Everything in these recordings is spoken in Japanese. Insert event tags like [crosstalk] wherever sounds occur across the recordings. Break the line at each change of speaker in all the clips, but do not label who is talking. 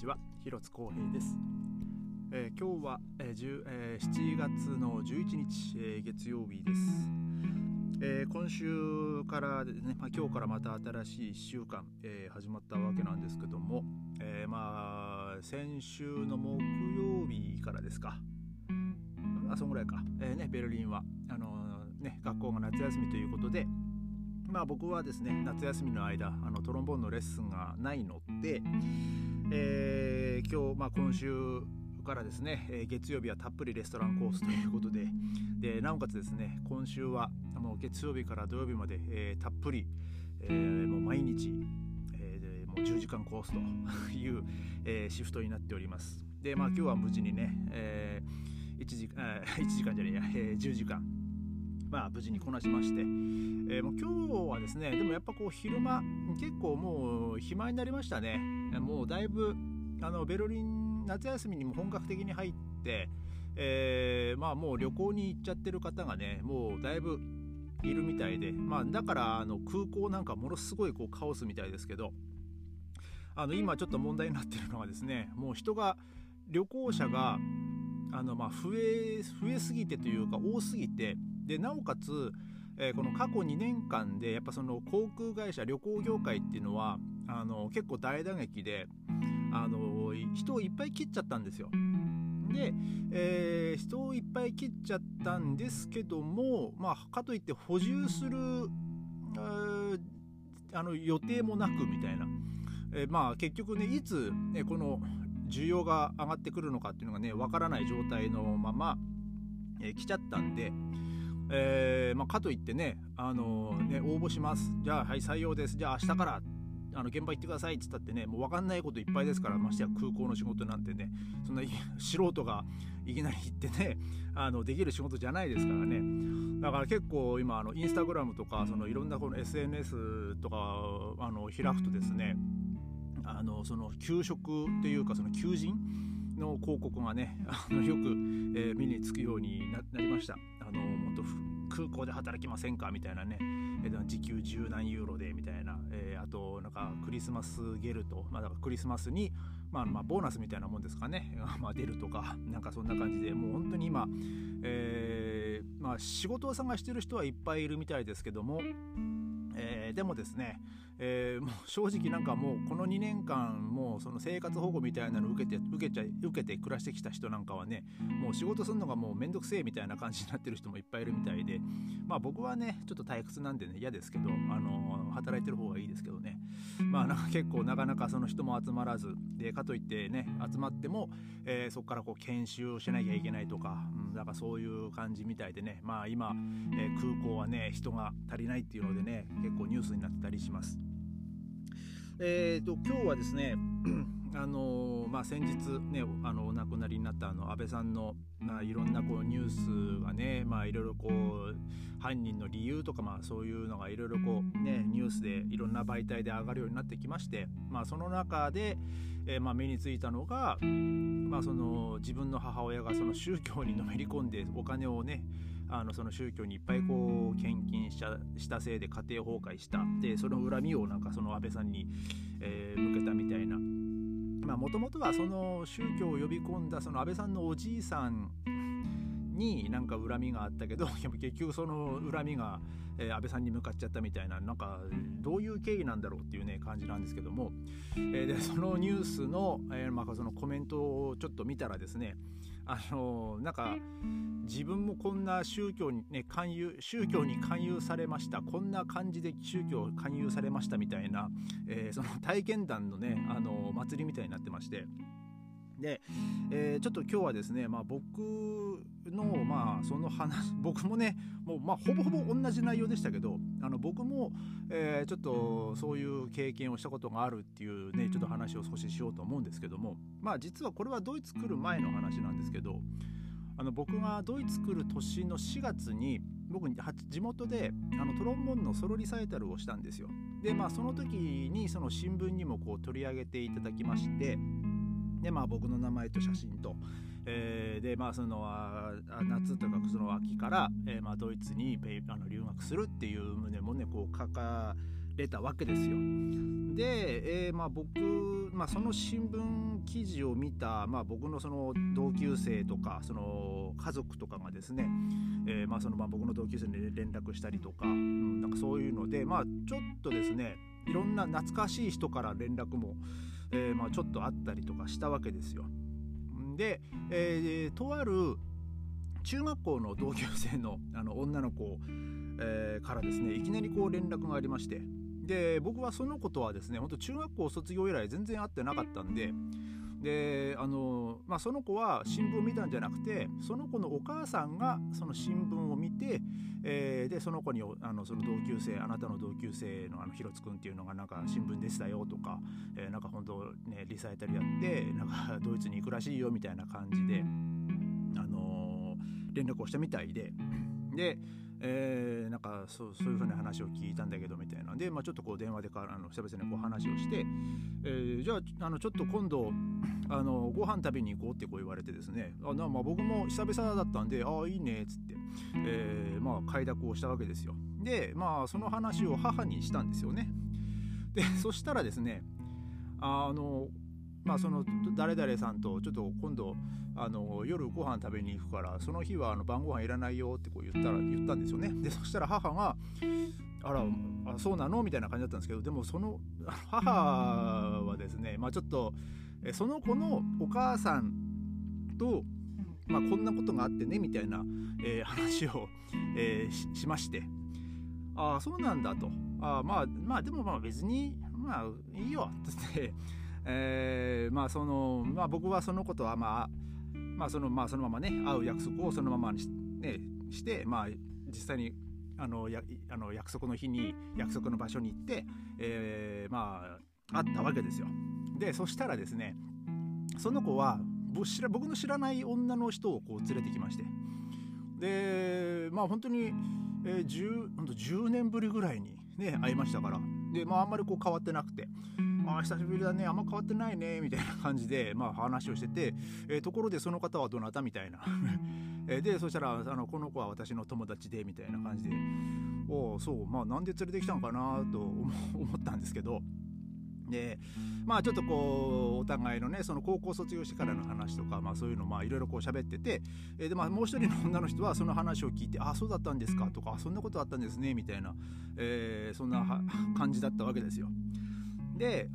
ちは広津光平です、えー今日は、えー10えー7月の11日、えー月曜日です、えー今週からですね、まあ、今日からまた新しい1週間、えー始まったわけなんですけども、えーまあ先週の木曜日からですか。あそんぐらいか、えーね、ベルリンは。あのーね、学校が夏休みということでまあ僕はですね夏休みの間あのトロンボーンのレッスンがないので、えー今日、まあ、今週からですね、えー月曜日はたっぷりレストランコースということででなおかつですね今週はもう月曜日から土曜日まで、えーたっぷり、えーもう毎日、えーでもう10時間コースという、えーシフトになっております。でまあ今日は無事にね、え1時あ1時間じゃねえや、えー10時間まあ無事にこなしまして、えーもう今日はですねでもやっぱこう昼間結構もう暇になりましたね。もうだいぶあのベルリン夏休みにも本格的に入って、えーまあもう旅行に行っちゃってる方がねもうだいぶいるみたいで、まあ、だからあの空港なんかものすごいこうカオスみたいですけどあの今ちょっと問題になってるのはですねもう人が旅行者があのまあ増え増えすぎてというか多すぎてでなおかつ、えーこの過去2年間でやっぱその航空会社旅行業界っていうのはあの結構大打撃であの人をいっぱい切っちゃったんですよ。で、えー人をいっぱい切っちゃったんですけども、まあ、かといって補充するあの予定もなくみたいな、えーまあ結局ねいつ、ね、この需要が上がってくるのかっていうのがねわからない状態のまま、えー来ちゃったんで、えーまあ、かといってね,、あのね応募します。じゃあはい採用です。じゃあ明日からあの現場行ってください。って言ったってねもう分かんないこといっぱいですからましてや空港の仕事なんてねそんな [laughs] 素人がいきなり行ってねあのできる仕事じゃないですからね。だから結構今あのインスタグラムとかそのいろんなこの SNS とかあの開くとですねあのその給食っていうかその求人の広告がねあのよく、えー目につくようにななりましたあの本当ふ空港で働きませんか？みたいなね、えー時給10何ユーロでみたいな、えーあとなんかクリスマスゲルト、まあ、だからクリスマスに、まあ、まあボーナスみたいなもんですかね、[laughs] まあ、出るとかなんかそんな感じでもう本当に今、えーまあ、仕事を探してる人はいっぱいいるみたいですけども、えーでもですね、えーもう正直なんかもうこの2年間もうその生活保護みたいなの受けて受けちゃ受けて暮らしてきた人なんかはねもう仕事するのがもうめんどくせえみたいな感じになってる人もいっぱいいるみたいでまあ僕はねちょっと退屈なんでね嫌ですけどあの働いてる方がいいですけどねまあなんか結構なかなかその人も集まらずでかといってね集まっても、えーそこからこう研修をしなきゃいけないとか、うん、だかそういう感じみたいでねまあ今、えー空港はね人が足りないっていうのでね結構ニュースになってたりします。えー、と今日はですねあのまあ、先日ねあのお亡くなりになったあの安倍さんの、まあ、いろんなこうニュースがね、まあ、いろいろこう犯人の理由とか、まあ、そういうのがいろいろこう、ね、ニュースでいろんな媒体で上がるようになってきまして、まあ、その中で、えーまあ、目についたのが、まあ、その自分の母親がその宗教にのめり込んでお金をねあのその宗教にいっぱいこう献金したしたせいで家庭崩壊した。でその恨みをなんかその安倍さんに、えー向けたみたいなもともとはその宗教を呼び込んだその安倍さんのおじいさんになんか恨みがあったけど [laughs] 結局その恨みが、えー安倍さんに向かっちゃったみたいななんかどういう経緯なんだろうっていうね感じなんですけども、えーでそのニュースの,、えーまあ、そのコメントをちょっと見たらですねあのなんか自分もこんな宗教にね勧誘宗教に勧誘されました。こんな感じで宗教勧誘されましたみたいな、えーその体験談のねあの祭りみたいになってまして。で、えーちょっと今日はですね、まあ、僕のまあその話 [laughs] 僕もねもうまあほぼほぼ同じ内容でしたけどあの僕も、えーちょっとそういう経験をしたことがあるっていうねちょっと話を少ししようと思うんですけどもまあ実はこれはドイツ来る前の話なんですけどあの僕がドイツ来る年の4月に僕地元であのトロンボーンのソロリサイタルをしたんですよ。でまあその時にその新聞にもこう取り上げていただきましてでまあ僕の名前と写真と、えーでまあそのあ夏とかその秋から、えーまあ、ドイツにペあの留学するっていう旨もねこう書かれたわけですよ。で、えー、まあ、僕、まあ、その新聞記事を見た、まあ、僕のその同級生とかその家族とかがですね、えー、まあそのまあ僕の同級生に連絡したりとか,、うん、なんかそういうので、まあ、ちょっとですねいろんな懐かしい人から連絡も、えー、まあちょっとあったりとかしたわけですよ。で、えー、とある中学校の同級生のあの女の子、えー、からですねいきなりこう連絡がありましてで僕はその子とはですね本当中学校卒業以来全然会ってなかったんでであの、まあ、その子は新聞を見たんじゃなくてその子のお母さんがその新聞を見て、えー、でその子にあのその同級生あなたの同級生のあの広津君っていうのがなんか新聞でしたよとか、えー、なんか本当ねリサイタルやってなんかドイツに行くらしいよみたいな感じで、あのー、連絡をしたみたいででえー、なんかそうそういうふうな話を聞いたんだけどみたいな。んで、まあ、ちょっとこう電話でかあの久々にこう話をして、えー、じゃああのちょっと今度あのご飯食べに行こうってこう言われてですね。あな、まあ、僕も久々だったんでああいいねっつって、えー、まあ快諾をしたわけですよ。でまあその話を母にしたんですよね。でそしたらですねあのまあその誰々さんとちょっと今度あの夜ご飯食べに行くからその日はあの晩ご飯いらないよってこう言ったら言ったんですよね。でそしたら母があらあそうなのみたいな感じだったんですけどでもその母はですねまあちょっとその子のお母さんとまあ、こんなことがあってねみたいな、えー、話を、えー、しまして。ああそうなんだと。あまあまあでもまあ別にまあいいよって、えー、まあそのまあ僕はそのことはまあまあそのまあそのままね会う約束をそのままにし,、ね、してまあ実際にあのやあの約束の日に約束の場所に行って、えー、まあ会ったわけですよ。でそしたらですねその子は僕の知らない女の人をこう連れてきましてでまあ本当に、えー、10, 10年ぶりぐらいにね会いましたからでまああんまりこう変わってなくてああ久しぶりだねあんま変わってないねみたいな感じで、まあ、話をしてて、えー、ところでその方はどなたみたいな。[laughs] えでそしたらあのこの子は私の友達でみたいな感じで。おそうまあなんで連れてきたのかなと思ったんですけど。でまあちょっとこうお互いのねその高校卒業してからの話とか、まあ、そういうのまあいろいろこう喋ってて、え、でまあもう一人の女の人はその話を聞いて「あそうだったんですか」とか「そんなことあったんですね」みたいな、え、そんな感じだったわけですよ。で、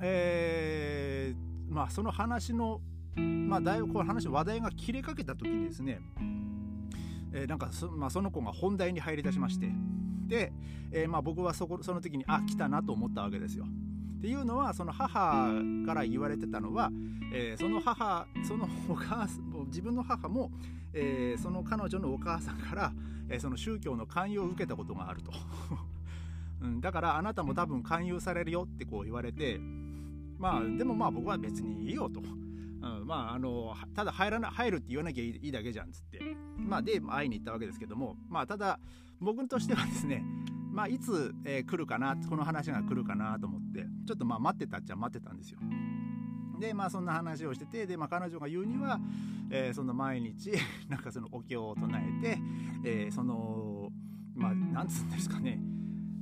え、まあその話のまあだいぶこの話の話題が切れかけた時にですね、え、なんかそ,、まあ、その子が本題に入り出しましてで、え、まあ僕はそこその時にあ来たなと思ったわけですよ。っていうのはその母から言われてたのは、えー、その母そのお母さん自分の母も、えー、その彼女のお母さんから、えー、その宗教の勧誘を受けたことがあると。[laughs] うん、だからあなたも多分勧誘されるよってこう言われてまあでもまあ僕は別にいいよと、うん、まああのただ入らな入るって言わなきゃいいだけじゃんっつって。まあで会いに行ったわけですけどもまあただ僕としてはですねまあいつ、えー、来るかなこの話が来るかなと思ってちょっとまあ待ってたっちゃ待ってたんですよ。でまあそんな話をしててで、まあ、彼女が言うには、えー、その毎日 [laughs] なんかそのお経を唱えて、えー、そのまあなんつうんですかね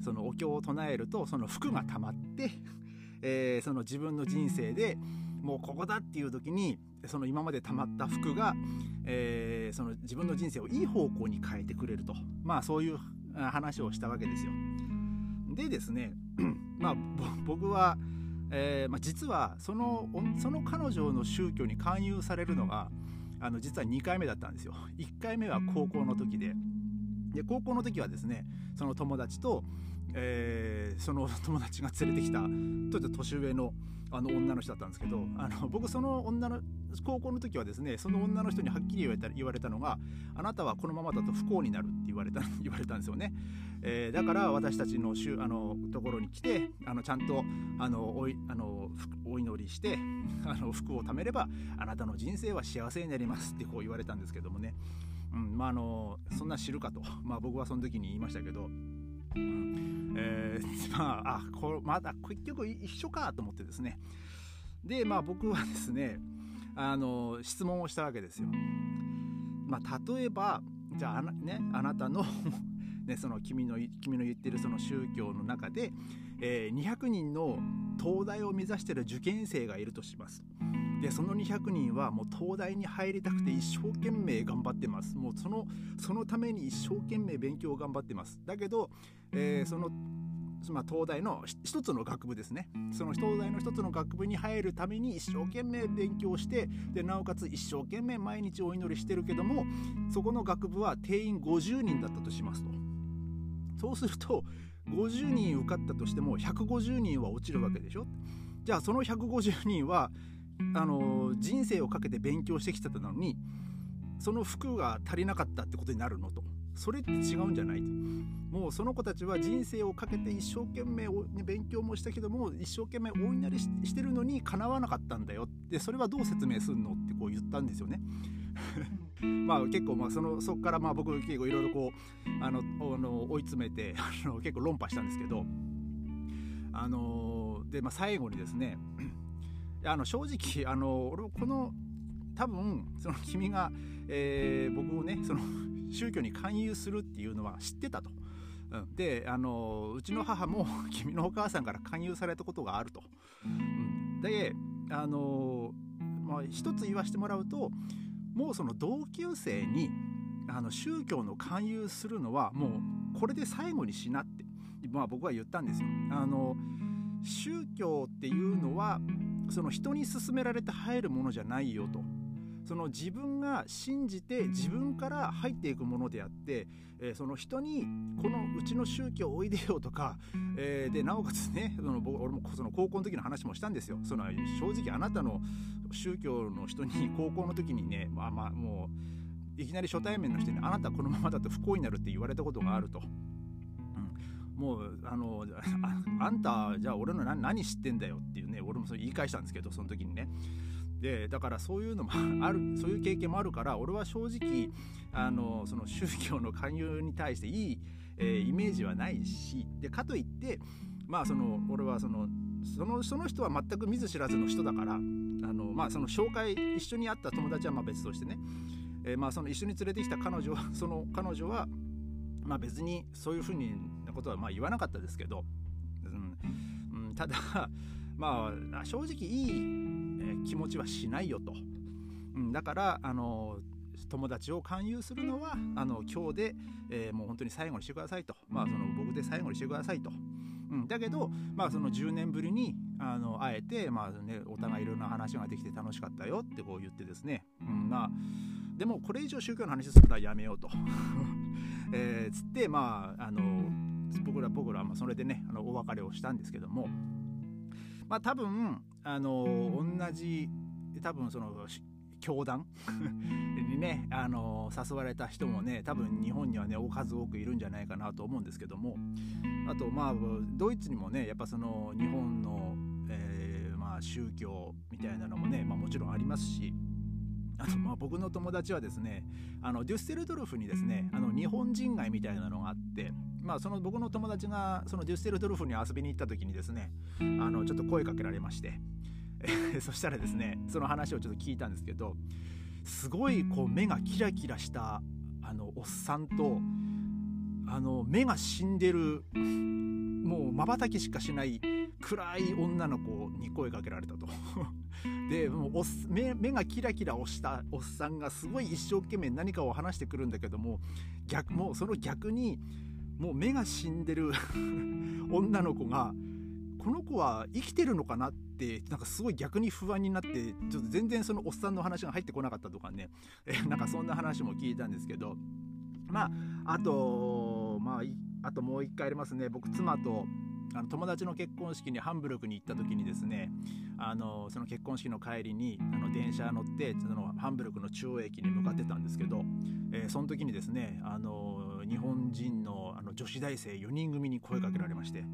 そのお経を唱えるとその服が溜まって、えー、その自分の人生でもうここだっていう時にその今まで溜まった服が、えー、その自分の人生をいい方向に変えてくれるとまあそういう話をしたわけですよ。でですね [clears throat] まあ僕は、えーまあ、実はそのその彼女の宗教に勧誘されるのがあの実は2回目だったんですよ。1回目は高校の時でで高校の時はですねその友達とえー、その [laughs] 友達が連れてきたちょっと年上のあの女の人だったんですけどあの僕その女の高校の時はですねその女の人にはっきり言われた言われたのがあなたはこのままだと不幸になるって言われた [laughs] 言われたんですよね、えー、だから私たちのしゅあのところに来てあのちゃんとあのおいあのお祈りして [laughs] あの服を貯めればあなたの人生は幸せになりますってこう言われたんですけどもね、うんまあ、あのそんな知るかと、まあ、僕はその時に言いましたけどえー、[laughs] まああこれまだ結局一緒かと思ってですね。でまあ僕はですねあの質問をしたわけですよ。まあ、例えばじゃあねあなたの [laughs] ね、その君の君の言ってるその宗教の中で、えー、200人の東大を目指してる受験生がいるとします。でその200人はもう東大に入りたくて一生懸命頑張ってます。もうそのそのために一生懸命勉強を頑張ってます。だけど、えー、そのまあ、東大の一つの学部ですね。その東大の一つの学部に入るために一生懸命勉強してでなおかつ一生懸命毎日お祈りしてるけどもそこの学部は定員50人だったとしますと。そうすると50人受かったとしても150人は落ちるわけでしょ。じゃあその150人はあの人生をかけて勉強してきてたのにその服が足りなかったってことになるのと。それって違うんじゃないと。もうその子たちは人生をかけて一生懸命勉強もしたけども一生懸命お祈りしてるのにかなわなかったんだよでそれはどう説明するのってこう言ったんですよね。[laughs] まあ結構まあそのそこからまあ僕結構いろいろこうあのあの追い詰めて [laughs] あの結構論破したんですけどあのでまあ最後にですねあの正直あの俺この多分その君が、えー、僕をねその [laughs] 宗教に勧誘するっていうのは知ってたと。うん、であのうちの母も [laughs] 君のお母さんから勧誘されたことがあると。うん、であの、まあ、一つ言わせてもらうともうその同級生にあの宗教の勧誘するのはもうこれで最後にしなって、まあ、僕は言ったんですよ。あの宗教っていうのはその人に勧められて入るものじゃないよと。その自分が信じて自分から入っていくものであって、えー、その人にこのうちの宗教おいでよとか、えー、でなおかつねその僕俺もその高校の時の話もしたんですよ。その正直あなたの宗教の人に高校の時にねまあまあもういきなり初対面の人にあなたこのままだと不幸になるって言われたことがあると。もうあのあんたじゃあ俺の何何知ってんだよっていうね俺もそれ言い返したんですけどその時にね。でだからそういうのもあるそういう経験もあるから俺は正直あのその宗教の勧誘に対していい、えー、イメージはないしでかといってまあその俺はそのそのその人は全く見ず知らずの人だからあのまあその紹介一緒に会った友達はまあ別としてね、えー、まあその一緒に連れてきた彼女はその彼女はまあ別にそういうふうにことはまあ言わなかったですけど、うん、うん、ただ [laughs] まあ正直いい気持ちはしないよと、うん、だからあの友達を勧誘するのはあの今日で、えー、もう本当に最後にしてくださいと、まあ、その僕で最後にしてくださいと、うん、だけど、まあ、その10年ぶりにあの会えて、まあね、お互いいろんな話ができて楽しかったよってこう言ってですね、うんまあ、でもこれ以上宗教の話するのはやめようと、[laughs] えー、つってまああの僕ら僕らはそれでねあのお別れをしたんですけどもまあ多分あの同じ多分その教団 [laughs] にねあの誘われた人もね多分日本にはね数多くいるんじゃないかなと思うんですけどもあとまあドイツにもねやっぱその日本の、えー、まあ宗教みたいなのもね、まあ、もちろんありますしあとまあ僕の友達はですねあのデュッセルドルフにですねあの日本人街みたいなのがあってまあその僕の友達がそのデュッセルドルフに遊びに行った時にですねあのちょっと声かけられまして [laughs] そしたらですねその話をちょっと聞いたんですけどすごいこう目がキラキラしたあのおっさんとあの目が死んでるもうまばたきしかしない暗い女の子に声かけられたと。[laughs] でもう目がキラキラ押したおっさんがすごい一生懸命何かを話してくるんだけども逆もうその逆にもう目が死んでる [laughs] 女の子がこの子は生きてるのかなってなんかすごい逆に不安になってちょっと全然そのおっさんの話が入ってこなかったとかね。[laughs] えなんかそんな話も聞いたんですけど。まああとまああともう一回ありますね。僕妻とあの友達の結婚式にハンブルクに行った時にですねあのその結婚式の帰りにあの電車乗ってそのハンブルクの中央駅に向かってたんですけど、えー、その時にですねあの日本人のあの女子大生4人組に声かけられまして、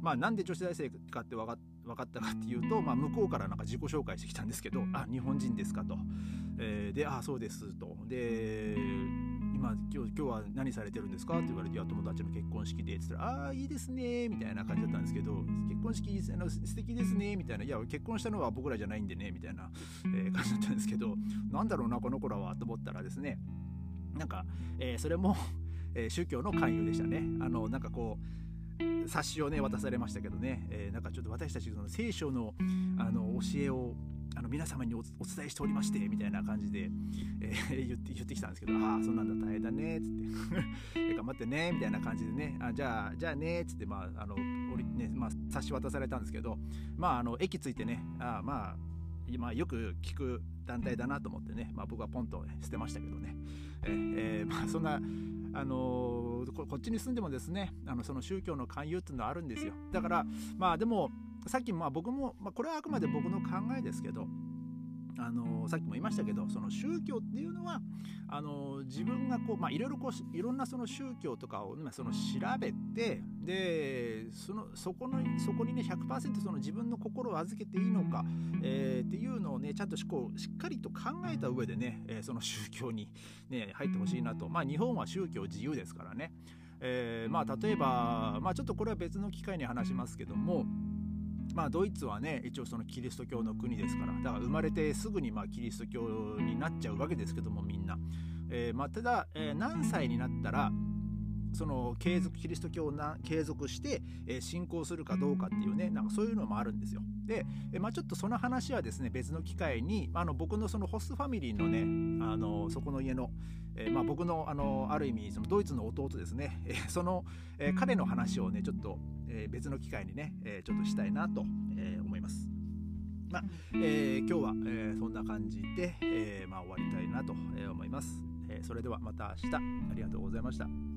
まあ、なんで女子大生かって分か分かったかっていうと、まあ、向こうからなんか自己紹介してきたんですけど「あ日本人ですかと」えー、で「あそうです」と。で今今日今日は何されてるんですか?」って言われて「いや友達の結婚式で」っつったら「ああいいですね」みたいな感じだったんですけど「結婚式あの素敵ですね」みたいな「いや結婚したのは僕らじゃないんでね」みたいな、えー、感じだったんですけどなんだろうなこの子らはと思ったらですねなんか、えー、それもえー、宗教の勧誘でしたね。あのなんかこう冊子をね渡されましたけどね、えー、なんかちょっと私たちの聖書のあの教えをあの皆様にお伝えしておりましてみたいな感じで、えー、[laughs] 言って言ってきたんですけど「ああそうなんだ大変だね」っつって [laughs]「頑張ってね」みたいな感じでね「あじゃあじゃあね」っつってまああのねまあ差し渡されたんですけどまああの駅着いてねあまあ今よく聞く団体だなと思ってね、まあ、僕はポンと捨てましたけどね、え、えー、まあ、そんなあのー、こっちに住んでもですねあのその宗教の勧誘っていうのはあるんですよ。だからまあでもさっきまあ僕も、まあ、これはあくまで僕の考えですけどあのさっきも言いましたけどその宗教っていうのはあの自分がこう、まあ、いろいろこういろんなその宗教とかをまあその調べてでそのそこのそこにね100%その自分の心を預けていいのか、えー、っていうのをねちゃんとこうしっかりと考えた上でね、えー、その宗教に、ね、入ってほしいなと、まあ、日本は宗教自由ですからね、えー、まあ、例えば、まあ、ちょっとこれは別の機会に話しますけどもまあ、ドイツはね一応そのキリスト教の国ですからだから生まれてすぐにまあキリスト教になっちゃうわけですけどもみんな、えー、まあ、ただ、えー、何歳になったらその継続キリスト教をな継続して、えー、信仰するかどうかっていうねなんかそういうのもあるんですよ。で、えー、まあ、ちょっとその話はですね別の機会にあの僕のそのホストファミリーのねあのそこの家の、えー、まあ、僕のあのある意味そのドイツの弟ですね、えその、え彼の話をねちょっと、え別の機会にね、えちょっとしたいなと、え思います。まあえ今日は、えそんな感じで、えまあ、終わりたいなと思います。えそれではまた明日ありがとうございました。